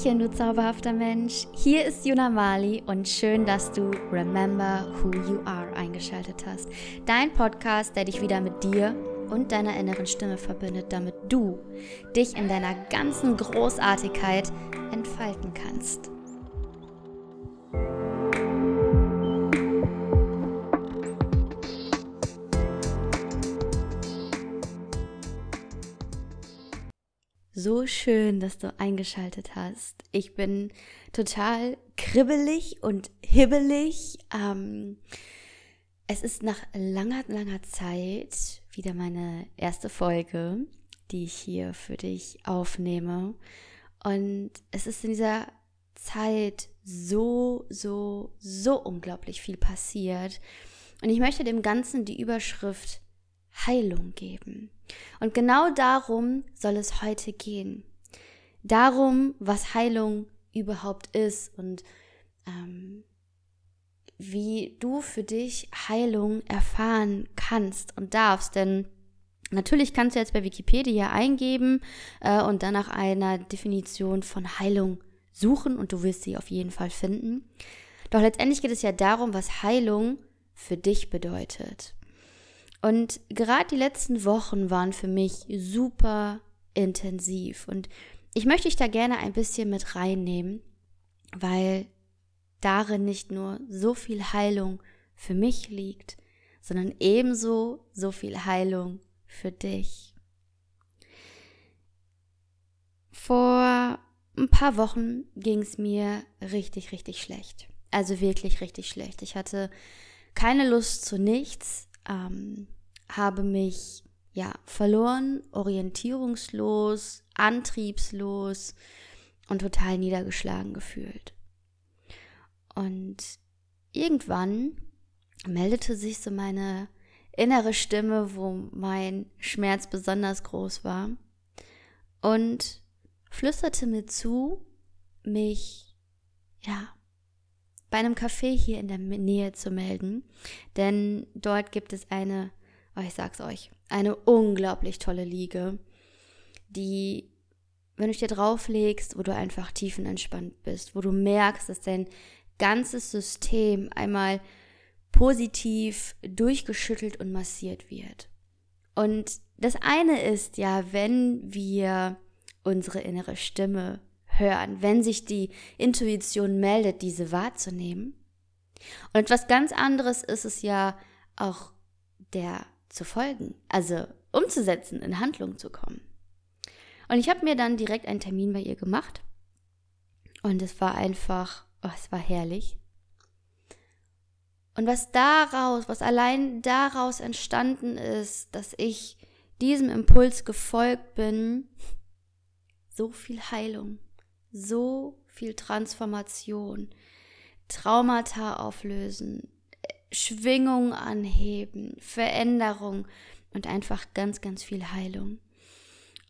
Hallöchen, du zauberhafter Mensch. Hier ist Juna Mali und schön, dass du Remember Who You Are eingeschaltet hast. Dein Podcast, der dich wieder mit dir und deiner inneren Stimme verbindet, damit du dich in deiner ganzen Großartigkeit entfalten kannst. So schön, dass du eingeschaltet hast. Ich bin total kribbelig und hibbelig. Ähm, es ist nach langer, langer Zeit wieder meine erste Folge, die ich hier für dich aufnehme. Und es ist in dieser Zeit so, so, so unglaublich viel passiert. Und ich möchte dem Ganzen die Überschrift Heilung geben. Und genau darum soll es heute gehen. Darum, was Heilung überhaupt ist und ähm, wie du für dich Heilung erfahren kannst und darfst. Denn natürlich kannst du jetzt bei Wikipedia eingeben äh, und dann nach einer Definition von Heilung suchen und du wirst sie auf jeden Fall finden. Doch letztendlich geht es ja darum, was Heilung für dich bedeutet. Und gerade die letzten Wochen waren für mich super intensiv und ich möchte dich da gerne ein bisschen mit reinnehmen, weil darin nicht nur so viel Heilung für mich liegt, sondern ebenso so viel Heilung für dich. Vor ein paar Wochen ging es mir richtig, richtig schlecht. Also wirklich richtig schlecht. Ich hatte keine Lust zu nichts ähm, habe mich ja verloren, orientierungslos, antriebslos und total niedergeschlagen gefühlt. Und irgendwann meldete sich so meine innere Stimme, wo mein Schmerz besonders groß war und flüsterte mir zu, mich ja bei einem Café hier in der Nähe zu melden, denn dort gibt es eine, oh, ich sag's euch, eine unglaublich tolle Liege, die, wenn du dich dir drauflegst, wo du einfach tiefenentspannt bist, wo du merkst, dass dein ganzes System einmal positiv durchgeschüttelt und massiert wird. Und das eine ist ja, wenn wir unsere innere Stimme hören, wenn sich die Intuition meldet, diese wahrzunehmen. Und etwas ganz anderes ist es ja auch der zu folgen, also umzusetzen, in Handlung zu kommen. Und ich habe mir dann direkt einen Termin bei ihr gemacht. Und es war einfach, oh, es war herrlich. Und was daraus, was allein daraus entstanden ist, dass ich diesem Impuls gefolgt bin, so viel Heilung, so viel Transformation, Traumata auflösen, Schwingung anheben, Veränderung und einfach ganz, ganz viel Heilung.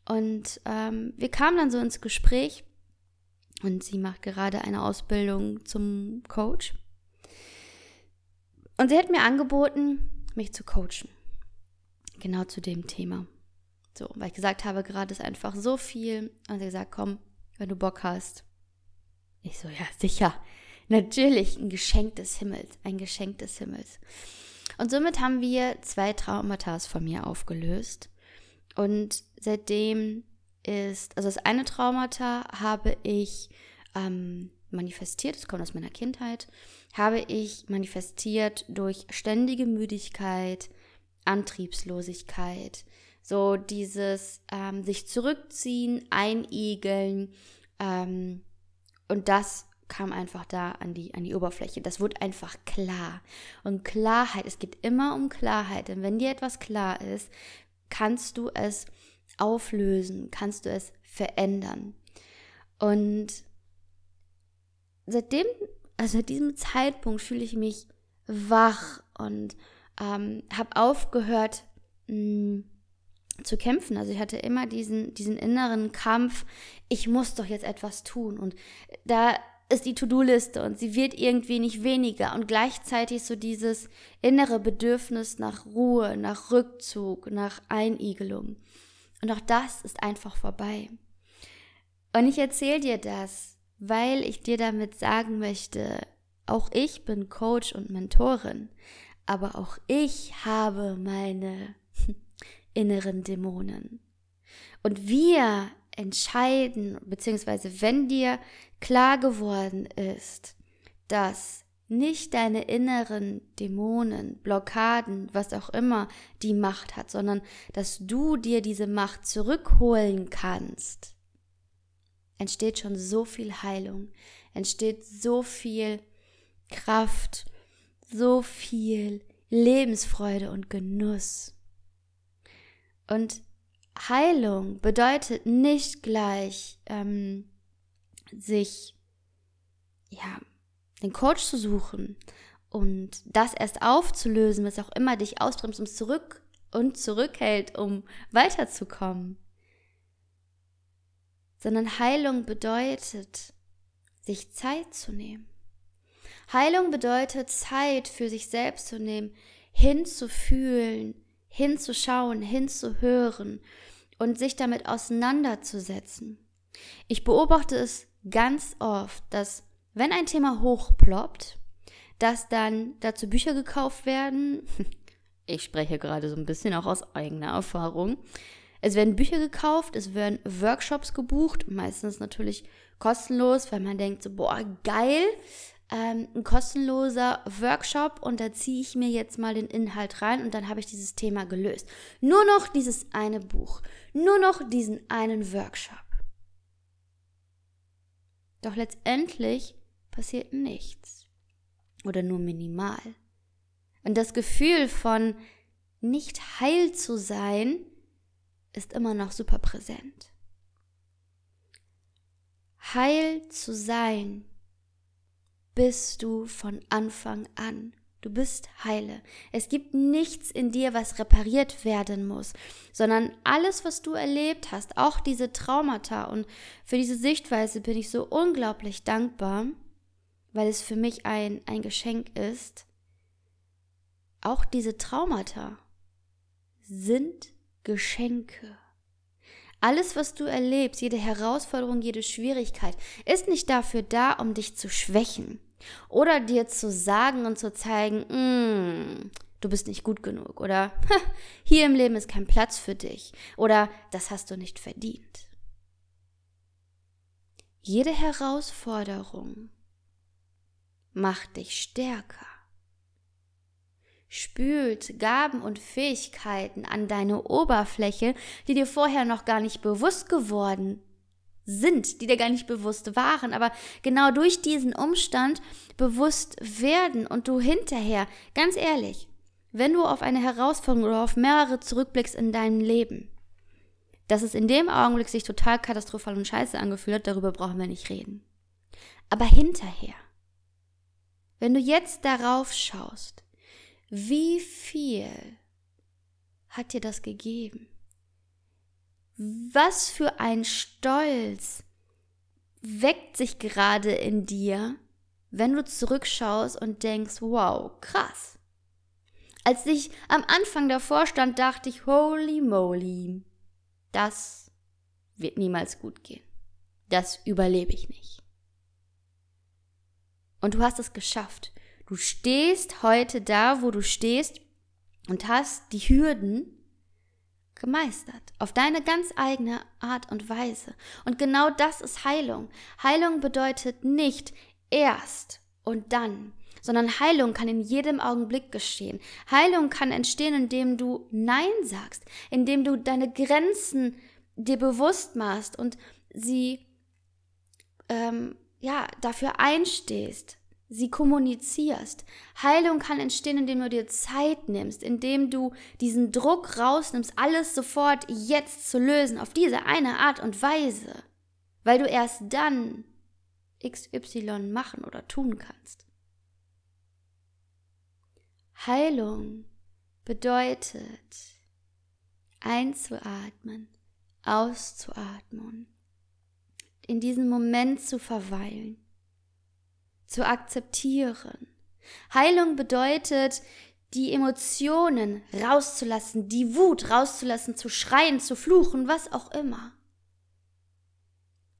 Und ähm, wir kamen dann so ins Gespräch und sie macht gerade eine Ausbildung zum Coach. Und sie hat mir angeboten, mich zu coachen. Genau zu dem Thema. So, weil ich gesagt habe, gerade ist einfach so viel. Und sie hat gesagt, komm, wenn du Bock hast. Ich so, ja, sicher. Natürlich ein Geschenk des Himmels, ein Geschenk des Himmels. Und somit haben wir zwei Traumata von mir aufgelöst. Und seitdem ist, also das eine Traumata habe ich ähm, manifestiert, das kommt aus meiner Kindheit, habe ich manifestiert durch ständige Müdigkeit, Antriebslosigkeit, so dieses ähm, sich zurückziehen, einigeln. Ähm, und das kam einfach da an die, an die Oberfläche. Das wurde einfach klar. Und Klarheit, es geht immer um Klarheit. Denn wenn dir etwas klar ist, kannst du es auflösen, kannst du es verändern. Und seitdem, also seit diesem Zeitpunkt fühle ich mich wach und ähm, habe aufgehört, mh, mm, zu kämpfen. Also ich hatte immer diesen, diesen inneren Kampf, ich muss doch jetzt etwas tun. Und da ist die To-Do-Liste und sie wird irgendwie nicht weniger und gleichzeitig so dieses innere Bedürfnis nach Ruhe, nach Rückzug, nach Einigelung. Und auch das ist einfach vorbei. Und ich erzähle dir das, weil ich dir damit sagen möchte, auch ich bin Coach und Mentorin, aber auch ich habe meine inneren Dämonen. Und wir entscheiden, beziehungsweise wenn dir klar geworden ist, dass nicht deine inneren Dämonen, Blockaden, was auch immer die Macht hat, sondern dass du dir diese Macht zurückholen kannst, entsteht schon so viel Heilung, entsteht so viel Kraft, so viel Lebensfreude und Genuss. Und Heilung bedeutet nicht gleich, ähm, sich, ja, den Coach zu suchen und das erst aufzulösen, was auch immer dich ausbremst, um zurück und zurückhält, um weiterzukommen. Sondern Heilung bedeutet, sich Zeit zu nehmen. Heilung bedeutet Zeit für sich selbst zu nehmen, hinzufühlen, hinzuschauen, hinzuhören und sich damit auseinanderzusetzen. Ich beobachte es ganz oft, dass wenn ein Thema hochploppt, dass dann dazu Bücher gekauft werden. Ich spreche gerade so ein bisschen auch aus eigener Erfahrung. Es werden Bücher gekauft, es werden Workshops gebucht, meistens natürlich kostenlos, weil man denkt so, boah, geil, ähm, ein kostenloser Workshop und da ziehe ich mir jetzt mal den Inhalt rein und dann habe ich dieses Thema gelöst. Nur noch dieses eine Buch, nur noch diesen einen Workshop. Doch letztendlich passiert nichts oder nur minimal. Und das Gefühl von nicht heil zu sein ist immer noch super präsent. Heil zu sein bist du von Anfang an. Du bist heile. Es gibt nichts in dir, was repariert werden muss, sondern alles, was du erlebt hast, auch diese Traumata. Und für diese Sichtweise bin ich so unglaublich dankbar, weil es für mich ein, ein Geschenk ist. Auch diese Traumata sind Geschenke. Alles, was du erlebst, jede Herausforderung, jede Schwierigkeit, ist nicht dafür da, um dich zu schwächen oder dir zu sagen und zu zeigen, mm, du bist nicht gut genug oder hier im Leben ist kein Platz für dich oder das hast du nicht verdient. Jede Herausforderung macht dich stärker spült Gaben und Fähigkeiten an deine Oberfläche, die dir vorher noch gar nicht bewusst geworden sind, die dir gar nicht bewusst waren, aber genau durch diesen Umstand bewusst werden und du hinterher, ganz ehrlich, wenn du auf eine Herausforderung oder auf mehrere zurückblickst in deinem Leben, dass es in dem Augenblick sich total katastrophal und scheiße angefühlt hat, darüber brauchen wir nicht reden. Aber hinterher, wenn du jetzt darauf schaust, wie viel hat dir das gegeben? Was für ein Stolz weckt sich gerade in dir, wenn du zurückschaust und denkst, wow, krass. Als ich am Anfang davor stand, dachte ich, holy moly, das wird niemals gut gehen. Das überlebe ich nicht. Und du hast es geschafft. Du stehst heute da, wo du stehst und hast die Hürden gemeistert. Auf deine ganz eigene Art und Weise. Und genau das ist Heilung. Heilung bedeutet nicht erst und dann, sondern Heilung kann in jedem Augenblick geschehen. Heilung kann entstehen, indem du Nein sagst, indem du deine Grenzen dir bewusst machst und sie ähm, ja dafür einstehst sie kommunizierst. Heilung kann entstehen, indem du dir Zeit nimmst, indem du diesen Druck rausnimmst, alles sofort jetzt zu lösen, auf diese eine Art und Weise, weil du erst dann XY machen oder tun kannst. Heilung bedeutet einzuatmen, auszuatmen, in diesem Moment zu verweilen zu akzeptieren. Heilung bedeutet, die Emotionen rauszulassen, die Wut rauszulassen, zu schreien, zu fluchen, was auch immer.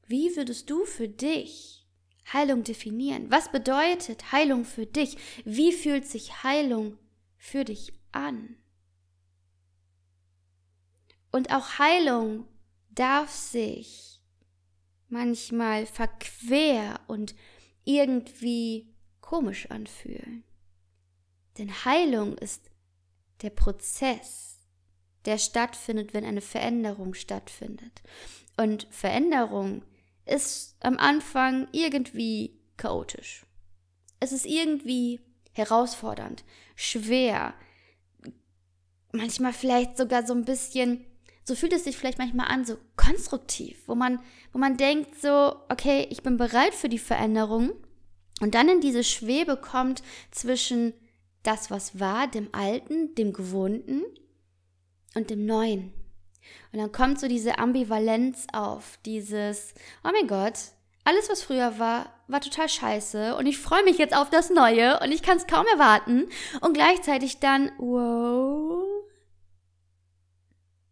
Wie würdest du für dich Heilung definieren? Was bedeutet Heilung für dich? Wie fühlt sich Heilung für dich an? Und auch Heilung darf sich manchmal verquer und irgendwie komisch anfühlen. Denn Heilung ist der Prozess, der stattfindet, wenn eine Veränderung stattfindet. Und Veränderung ist am Anfang irgendwie chaotisch. Es ist irgendwie herausfordernd, schwer, manchmal vielleicht sogar so ein bisschen, so fühlt es sich vielleicht manchmal an, so konstruktiv, wo man, wo man denkt so, okay, ich bin bereit für die Veränderung und dann in diese Schwebe kommt zwischen das, was war, dem Alten, dem Gewohnten und dem Neuen. Und dann kommt so diese Ambivalenz auf, dieses, oh mein Gott, alles, was früher war, war total scheiße und ich freue mich jetzt auf das Neue und ich kann es kaum erwarten. Und gleichzeitig dann, wow,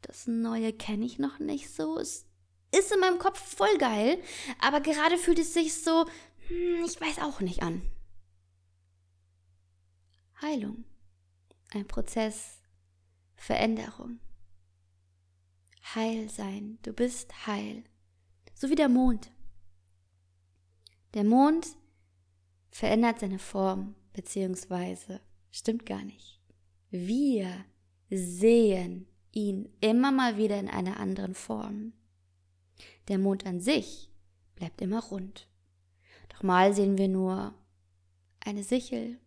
das Neue kenne ich noch nicht so. Es ist in meinem Kopf voll geil, aber gerade fühlt es sich so, hm, ich weiß auch nicht an. Heilung, ein Prozess, Veränderung. Heil sein, du bist heil, so wie der Mond. Der Mond verändert seine Form, beziehungsweise stimmt gar nicht. Wir sehen ihn immer mal wieder in einer anderen Form. Der Mond an sich bleibt immer rund. Doch mal sehen wir nur eine Sichel,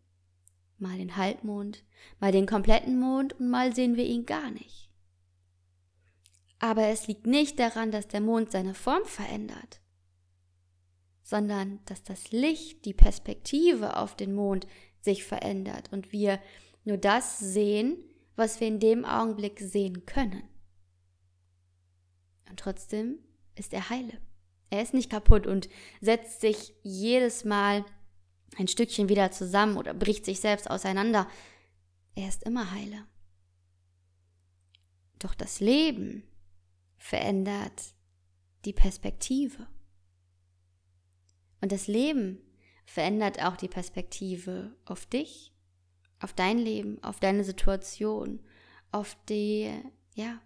mal den Halbmond, mal den kompletten Mond und mal sehen wir ihn gar nicht. Aber es liegt nicht daran, dass der Mond seine Form verändert, sondern dass das Licht, die Perspektive auf den Mond sich verändert und wir nur das sehen, was wir in dem Augenblick sehen können. Und trotzdem ist er heile. Er ist nicht kaputt und setzt sich jedes Mal ein Stückchen wieder zusammen oder bricht sich selbst auseinander. Er ist immer heile. Doch das Leben verändert die Perspektive. Und das Leben verändert auch die Perspektive auf dich, auf dein Leben, auf deine Situation, auf die, ja,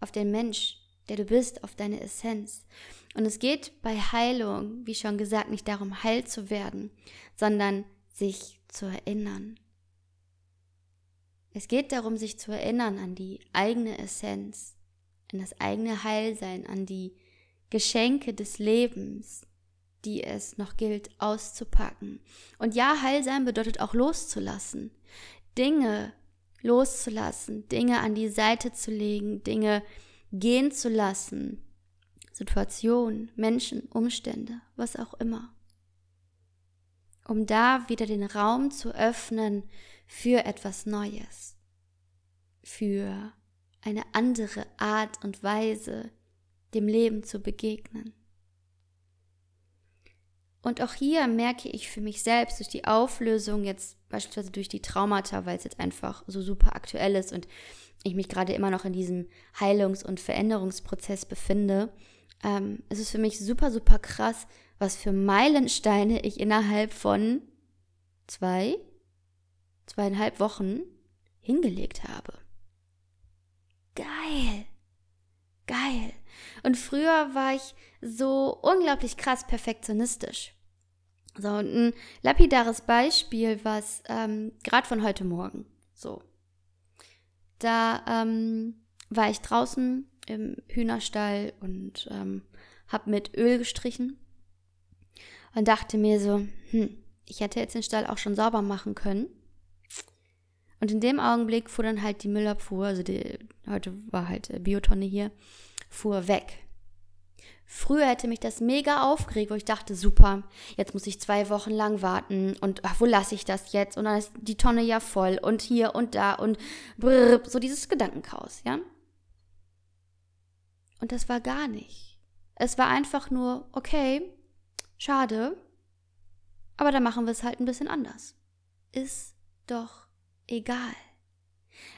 auf den Mensch, der du bist, auf deine Essenz. Und es geht bei Heilung, wie schon gesagt, nicht darum, heil zu werden, sondern sich zu erinnern. Es geht darum, sich zu erinnern an die eigene Essenz, an das eigene Heilsein, an die Geschenke des Lebens, die es noch gilt auszupacken. Und ja, Heilsein bedeutet auch loszulassen. Dinge loszulassen, Dinge an die Seite zu legen, Dinge gehen zu lassen, Situationen, Menschen, Umstände, was auch immer. Um da wieder den Raum zu öffnen für etwas Neues, für eine andere Art und Weise, dem Leben zu begegnen. Und auch hier merke ich für mich selbst durch die Auflösung, jetzt beispielsweise durch die Traumata, weil es jetzt einfach so super aktuell ist und ich mich gerade immer noch in diesem Heilungs- und Veränderungsprozess befinde, ähm, es ist für mich super, super krass, was für Meilensteine ich innerhalb von zwei, zweieinhalb Wochen hingelegt habe. Geil. Geil. Und früher war ich so unglaublich krass perfektionistisch. So, ein lapidares Beispiel, was ähm, gerade von heute Morgen, so. Da ähm, war ich draußen im Hühnerstall und ähm, habe mit Öl gestrichen und dachte mir so, hm, ich hätte jetzt den Stall auch schon sauber machen können. Und in dem Augenblick fuhr dann halt die Müllabfuhr, also die, heute war halt Biotonne hier, fuhr weg. Früher hätte mich das mega aufgeregt, wo ich dachte, super, jetzt muss ich zwei Wochen lang warten und ach, wo lasse ich das jetzt? Und dann ist die Tonne ja voll und hier und da und brrr, so dieses Gedankenchaos, ja? Und das war gar nicht. Es war einfach nur, okay, schade, aber dann machen wir es halt ein bisschen anders. Ist doch egal.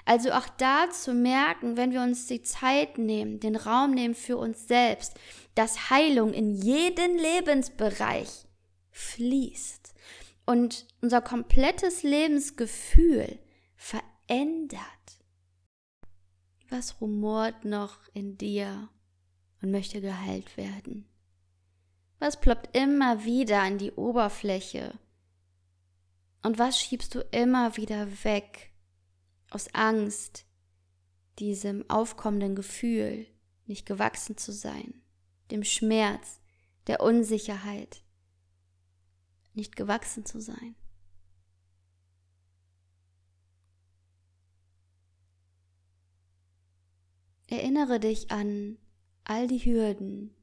Also auch da zu merken, wenn wir uns die Zeit nehmen, den Raum nehmen für uns selbst, dass Heilung in jeden Lebensbereich fließt und unser komplettes Lebensgefühl verändert. Was rumort noch in dir und möchte geheilt werden? Was ploppt immer wieder an die Oberfläche? Und was schiebst du immer wieder weg aus Angst, diesem aufkommenden Gefühl, nicht gewachsen zu sein, dem Schmerz, der Unsicherheit, nicht gewachsen zu sein? Erinnere dich an all die Hürden,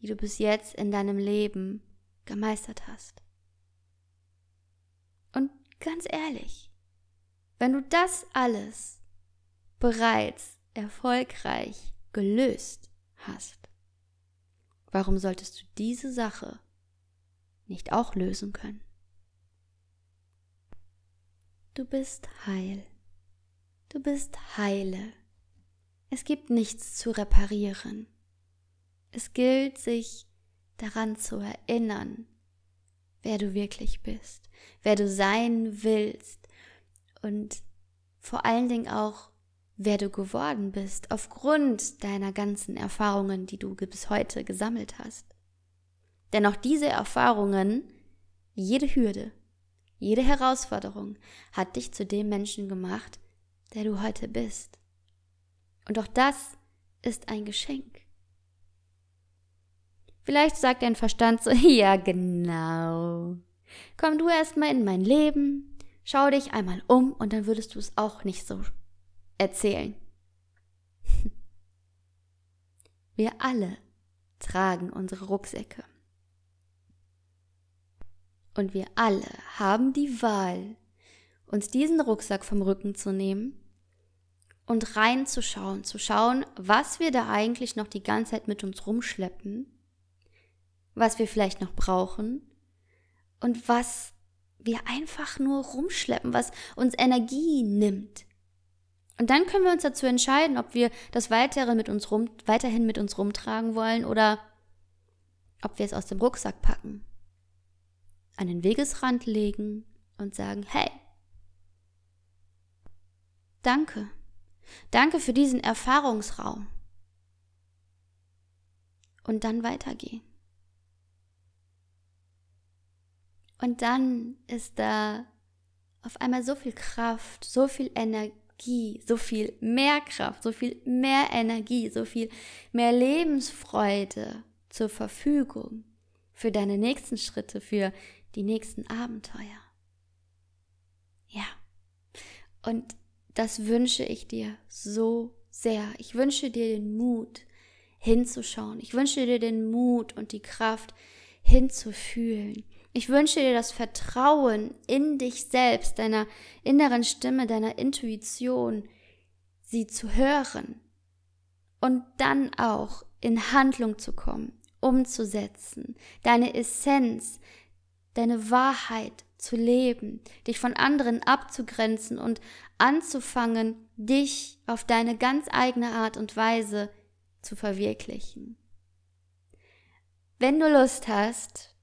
die du bis jetzt in deinem Leben gemeistert hast. Und ganz ehrlich, wenn du das alles bereits erfolgreich gelöst hast, warum solltest du diese Sache nicht auch lösen können? Du bist heil. Du bist heile. Es gibt nichts zu reparieren. Es gilt, sich daran zu erinnern, wer du wirklich bist, wer du sein willst und vor allen Dingen auch, wer du geworden bist, aufgrund deiner ganzen Erfahrungen, die du bis heute gesammelt hast. Denn auch diese Erfahrungen, jede Hürde, jede Herausforderung hat dich zu dem Menschen gemacht, der du heute bist. Und auch das ist ein Geschenk. Vielleicht sagt dein Verstand so, ja genau. Komm du erstmal in mein Leben, schau dich einmal um und dann würdest du es auch nicht so erzählen. Wir alle tragen unsere Rucksäcke. Und wir alle haben die Wahl, uns diesen Rucksack vom Rücken zu nehmen und reinzuschauen, zu schauen, was wir da eigentlich noch die ganze Zeit mit uns rumschleppen, was wir vielleicht noch brauchen und was wir einfach nur rumschleppen, was uns Energie nimmt. Und dann können wir uns dazu entscheiden, ob wir das weitere mit uns rum, weiterhin mit uns rumtragen wollen oder ob wir es aus dem Rucksack packen, an den Wegesrand legen und sagen, hey, danke, Danke für diesen Erfahrungsraum. Und dann weitergehen. Und dann ist da auf einmal so viel Kraft, so viel Energie, so viel mehr Kraft, so viel mehr Energie, so viel mehr Lebensfreude zur Verfügung für deine nächsten Schritte, für die nächsten Abenteuer. Ja. Und das wünsche ich dir so sehr. Ich wünsche dir den Mut, hinzuschauen. Ich wünsche dir den Mut und die Kraft, hinzufühlen. Ich wünsche dir das Vertrauen in dich selbst, deiner inneren Stimme, deiner Intuition, sie zu hören und dann auch in Handlung zu kommen, umzusetzen, deine Essenz, deine Wahrheit zu leben, dich von anderen abzugrenzen und anzufangen, dich auf deine ganz eigene Art und Weise zu verwirklichen. Wenn du Lust hast,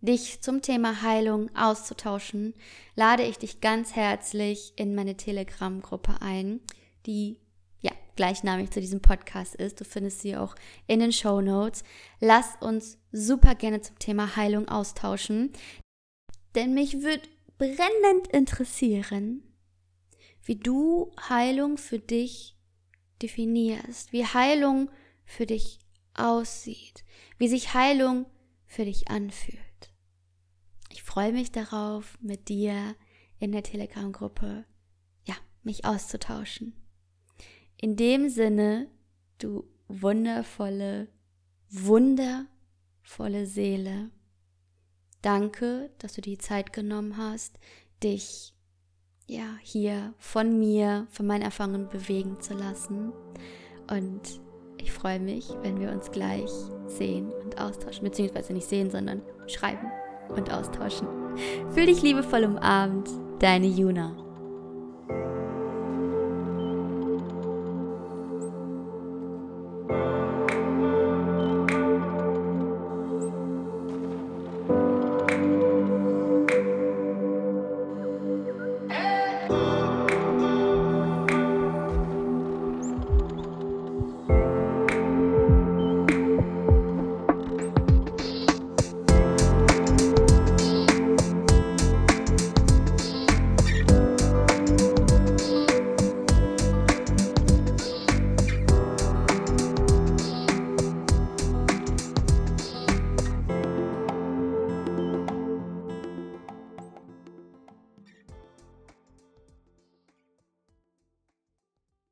dich zum Thema Heilung auszutauschen, lade ich dich ganz herzlich in meine Telegram-Gruppe ein, die ja gleichnamig zu diesem Podcast ist. Du findest sie auch in den Show Notes. Lass uns super gerne zum Thema Heilung austauschen. Denn mich würde brennend interessieren, wie du Heilung für dich definierst, wie Heilung für dich aussieht, wie sich Heilung für dich anfühlt. Ich freue mich darauf, mit dir in der Telegram-Gruppe, ja, mich auszutauschen. In dem Sinne, du wundervolle, wundervolle Seele. Danke, dass du die Zeit genommen hast, dich ja hier von mir, von meinen Erfahrungen bewegen zu lassen. Und ich freue mich, wenn wir uns gleich sehen und austauschen, beziehungsweise nicht sehen, sondern schreiben und austauschen. Fühl dich liebevoll umarmt, deine Juna.